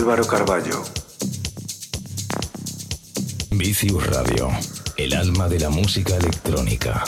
Álvaro Carballo. Vicius Radio, el alma de la música electrónica.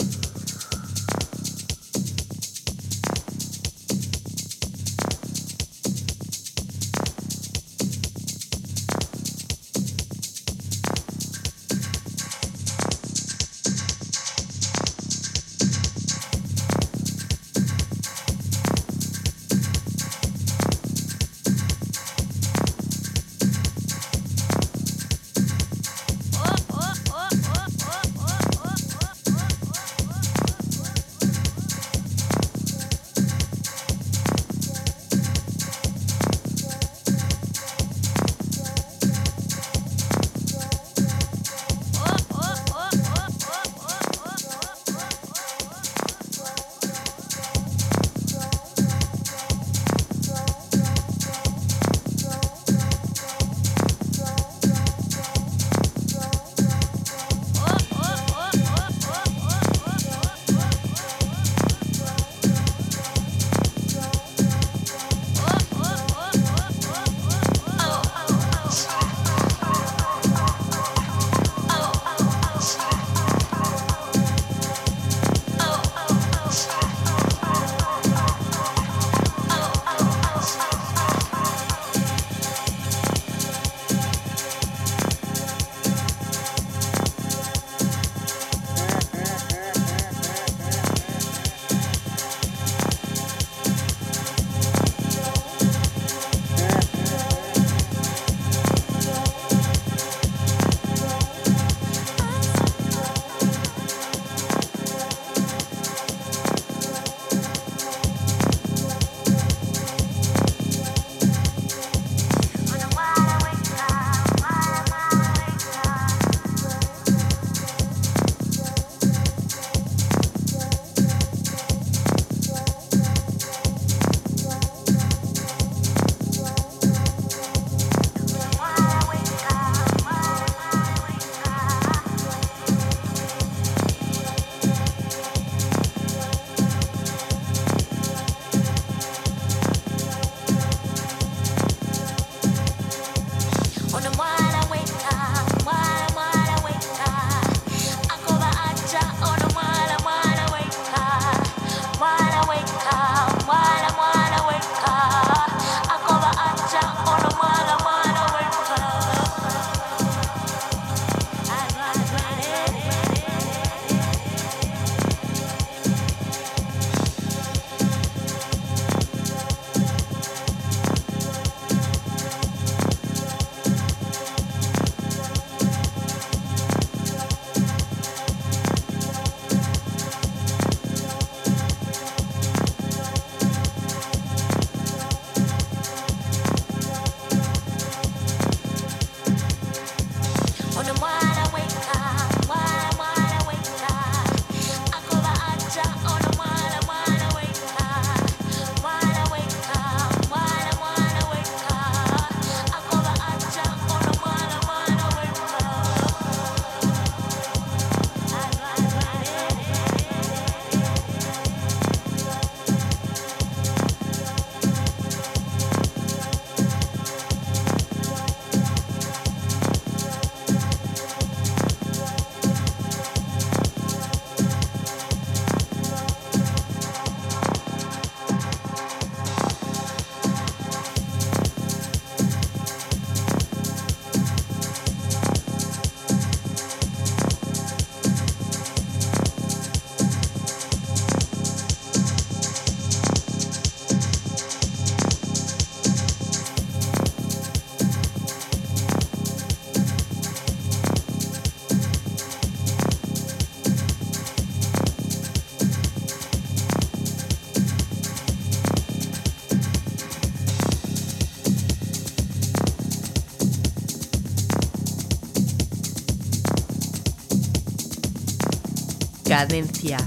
Cadencia.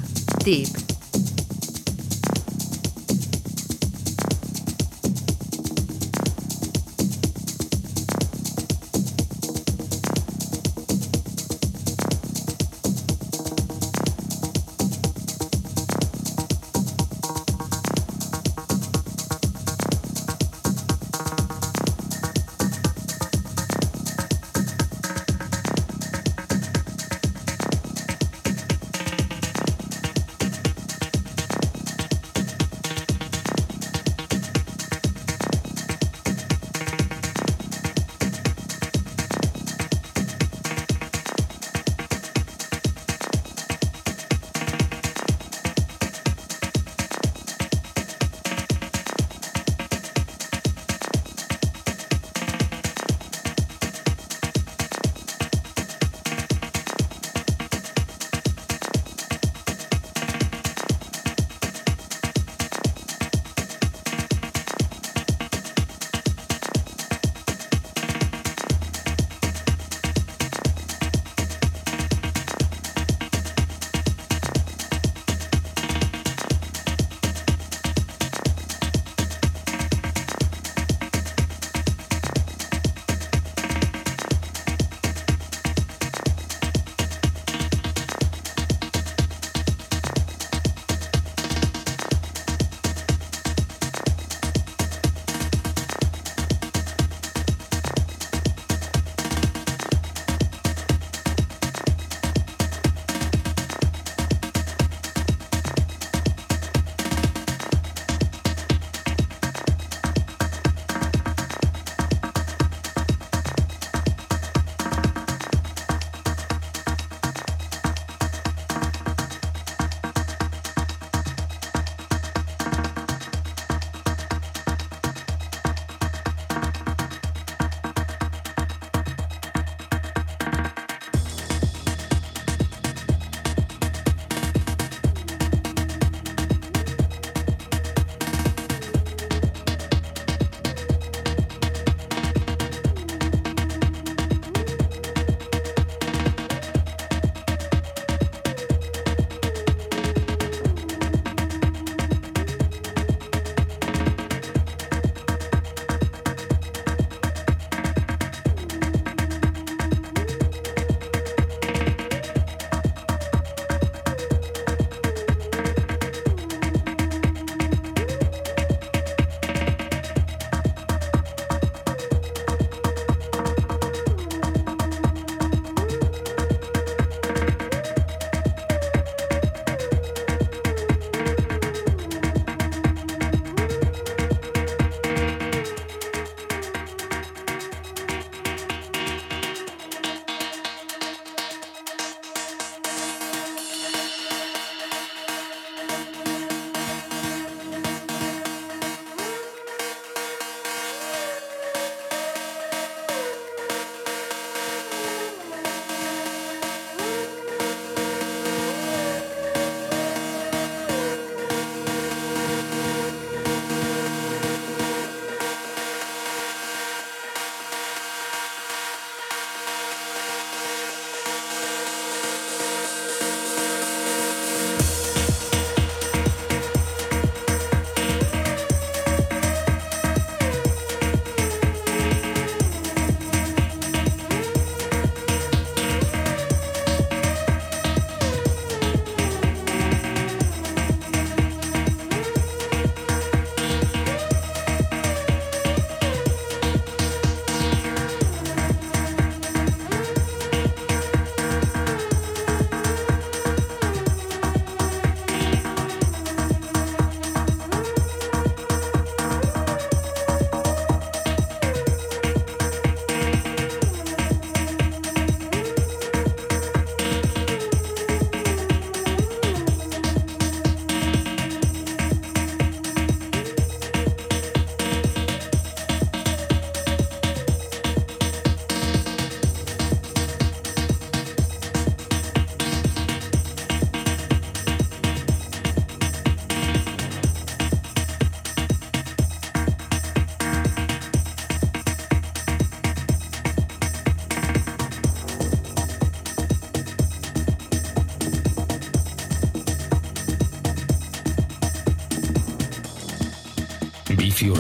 Tip.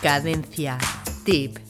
Cadencia. Tip.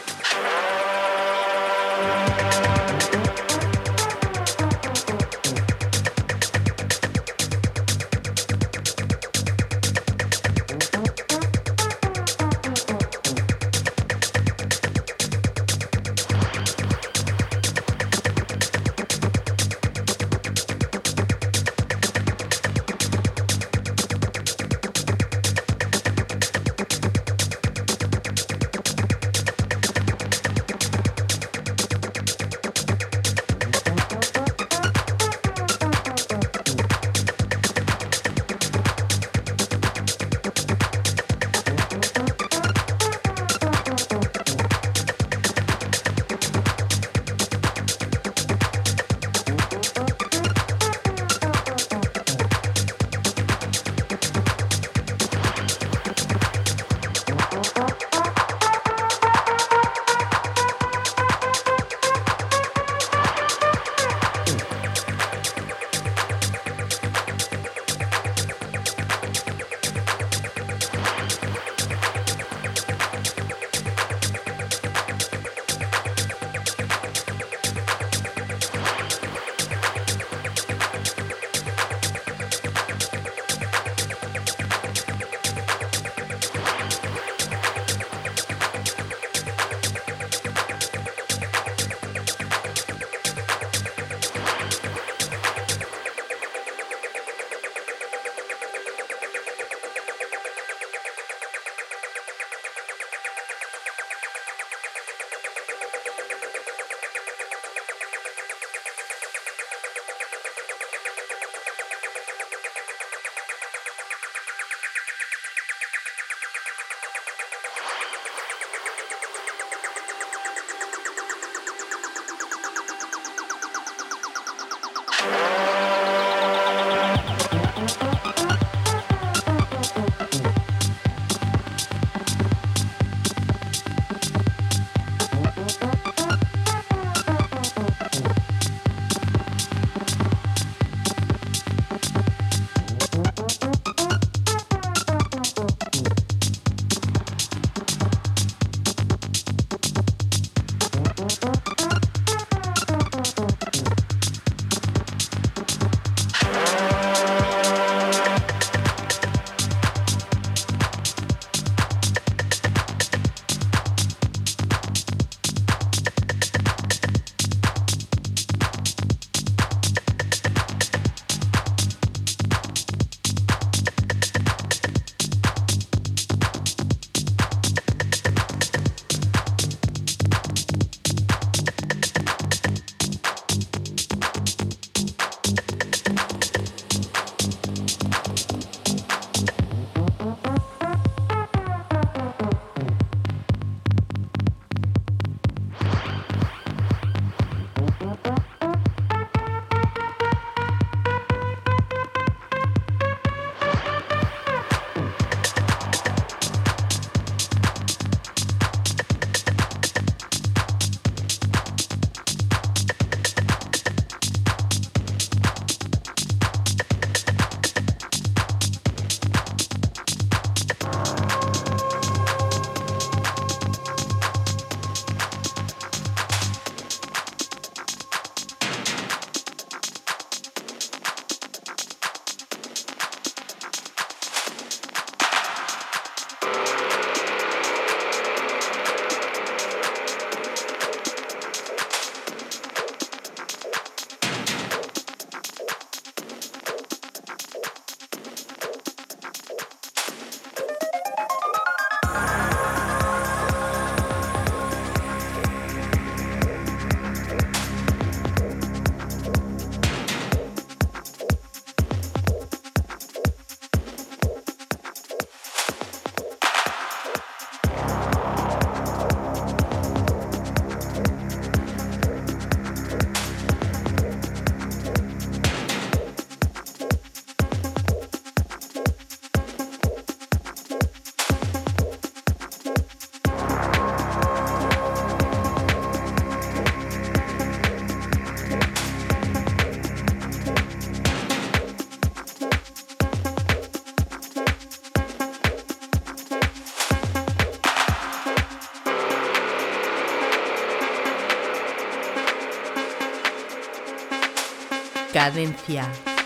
Cadencia.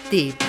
Tip.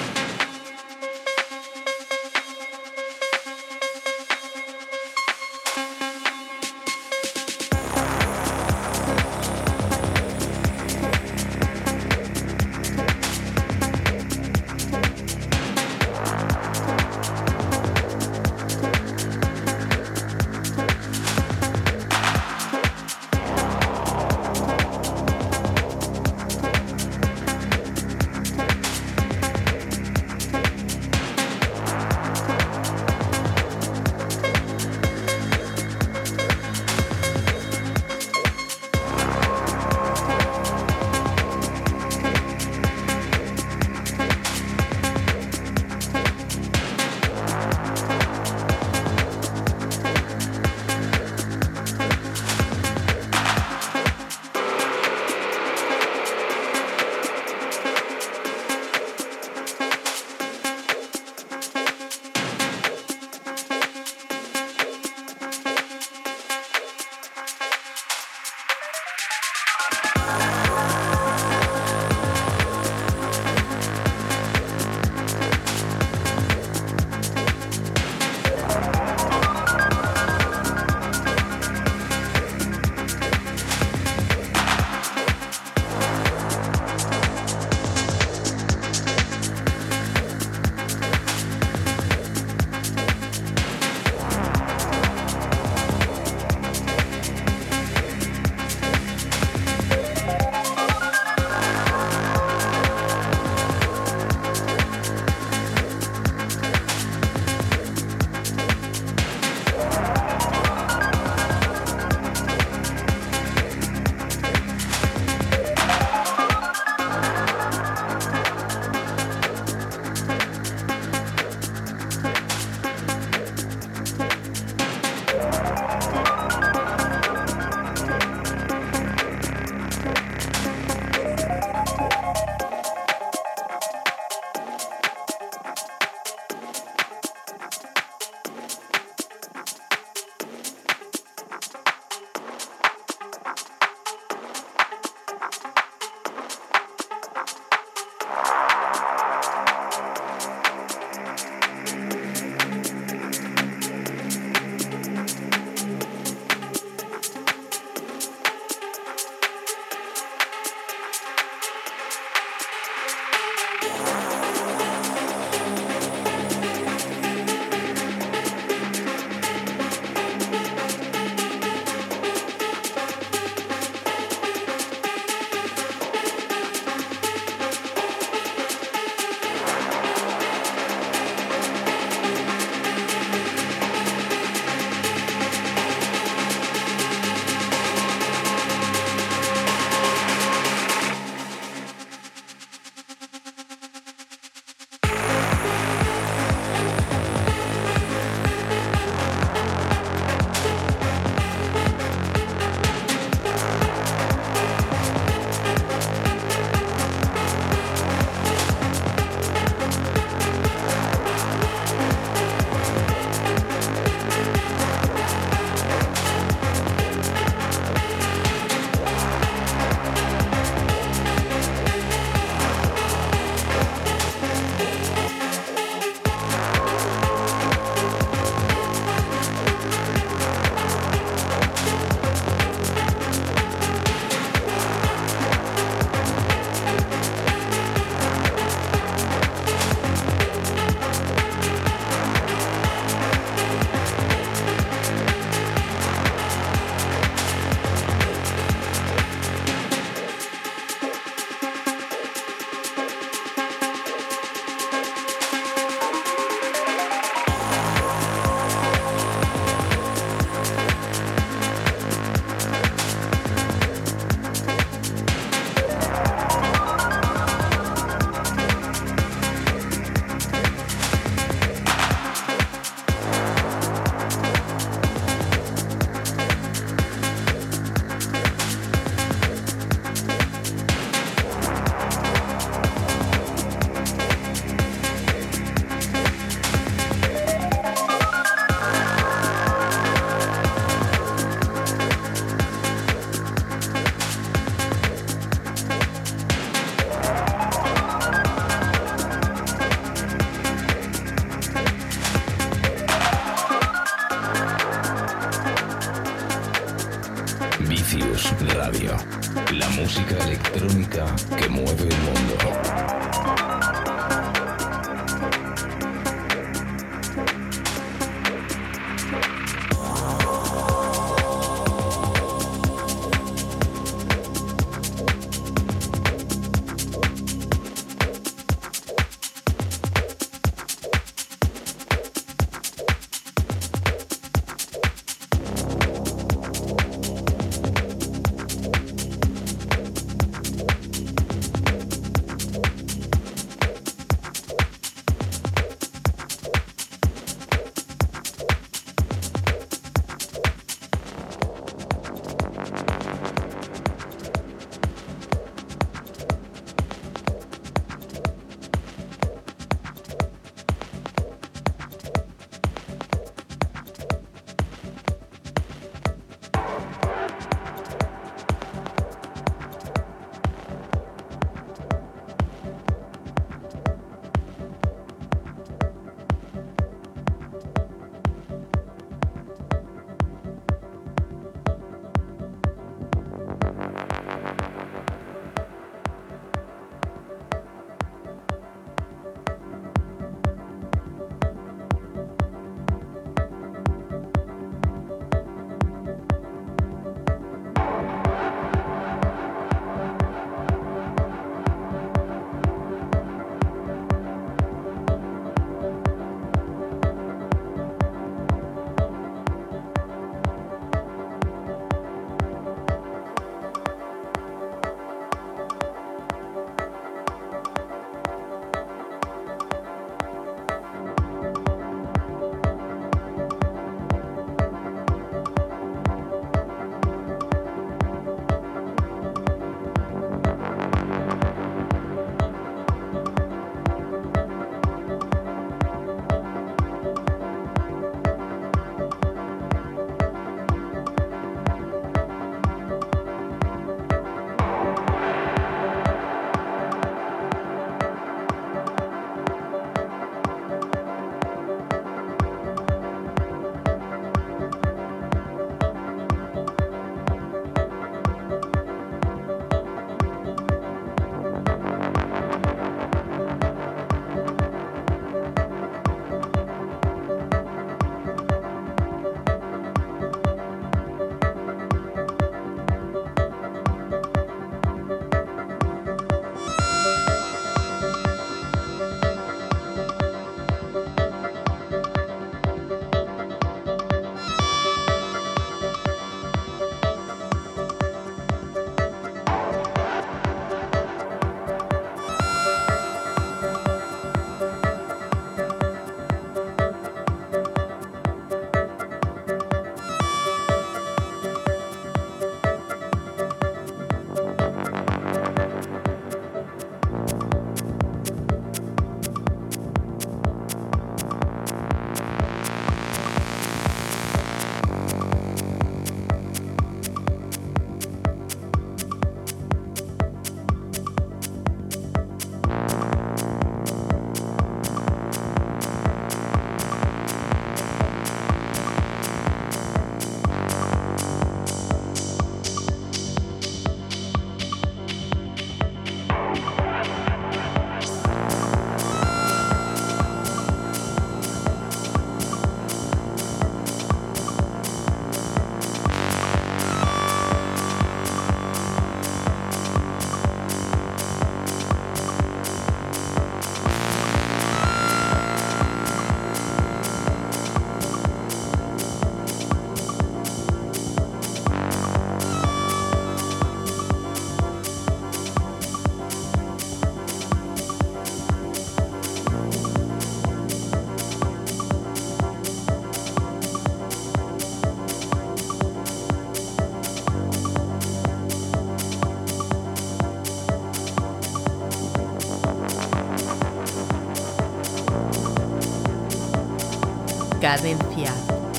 Cadencia.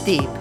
Tip.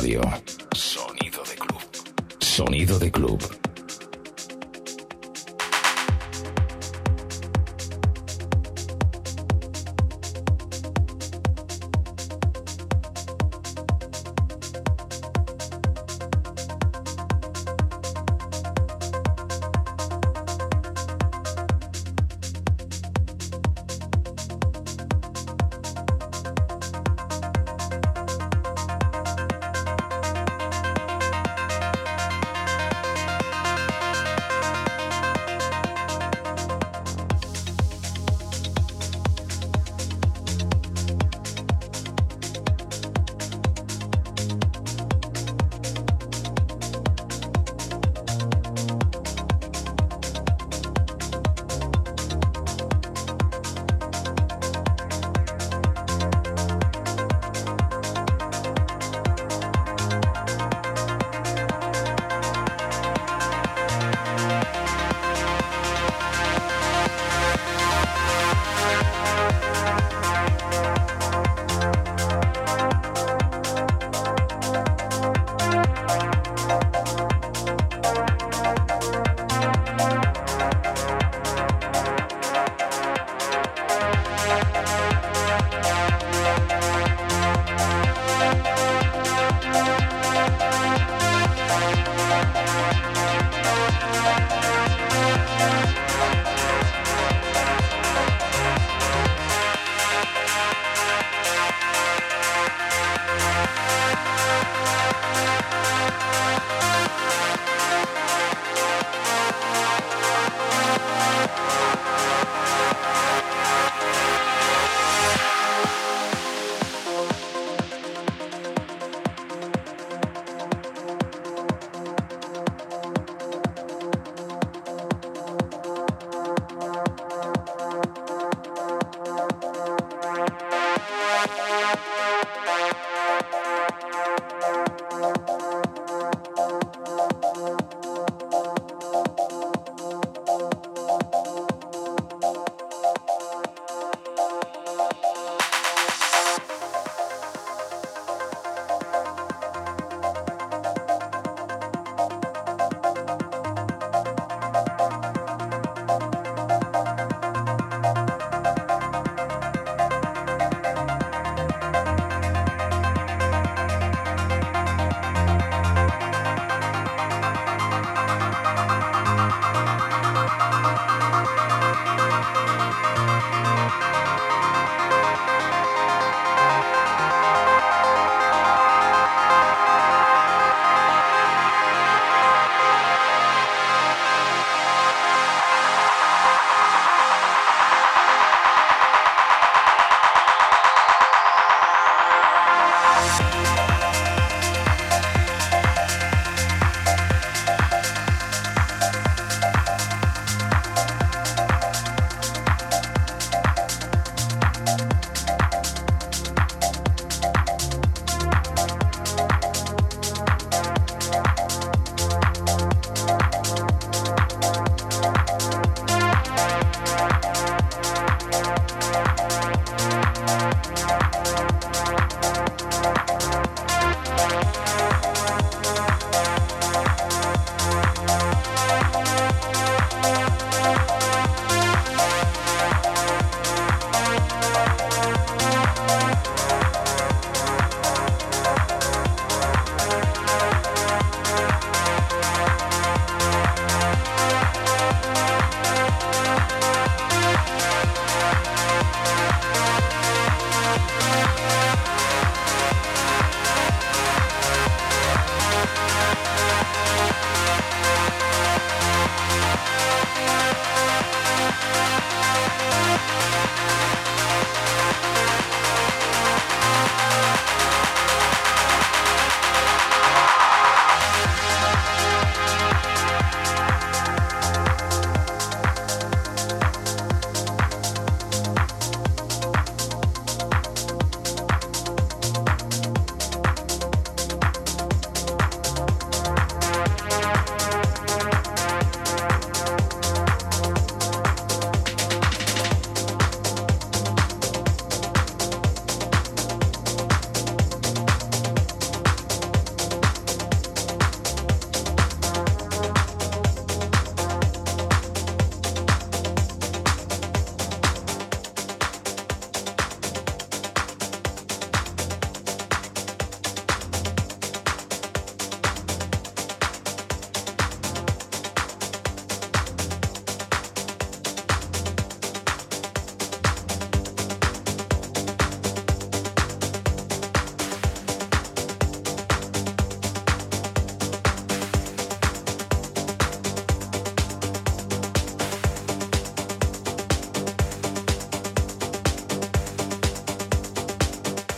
Radio.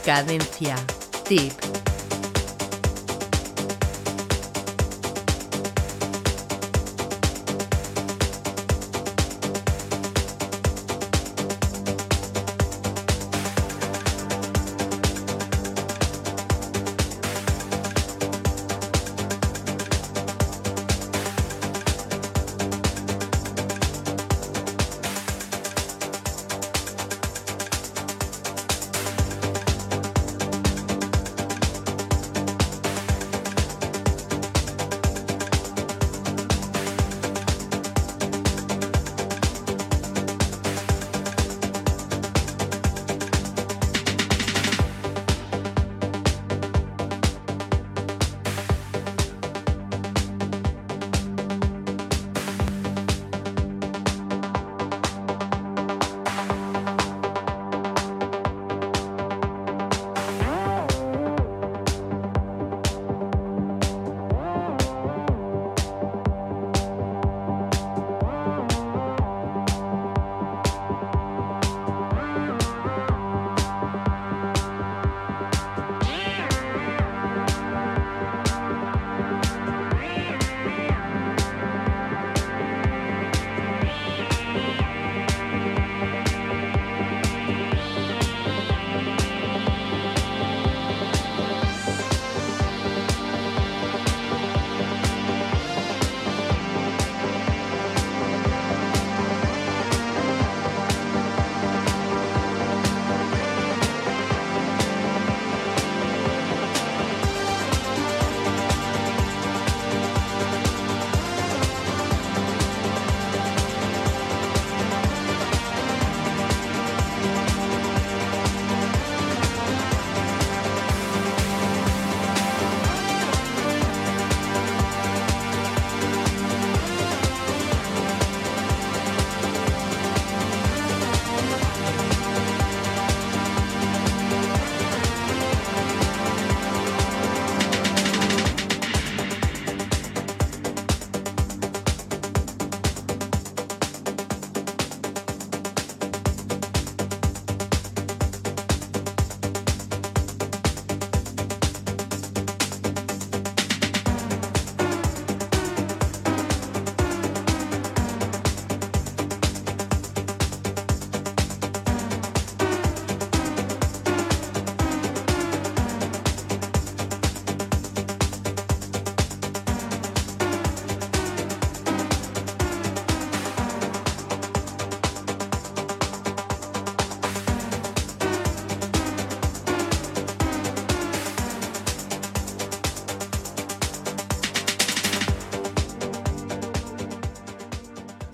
Cadencia. Tip.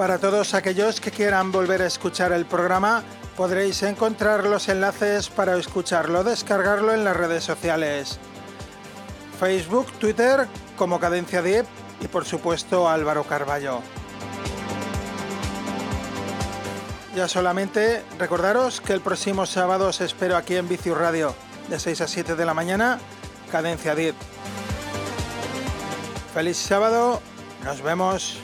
Para todos aquellos que quieran volver a escuchar el programa, podréis encontrar los enlaces para escucharlo, descargarlo en las redes sociales. Facebook, Twitter, como Cadencia Deep y por supuesto Álvaro Carballo. Ya solamente recordaros que el próximo sábado os espero aquí en Vicius Radio, de 6 a 7 de la mañana, Cadencia Deep. Feliz sábado, nos vemos.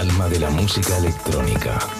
Alma de la música electrónica.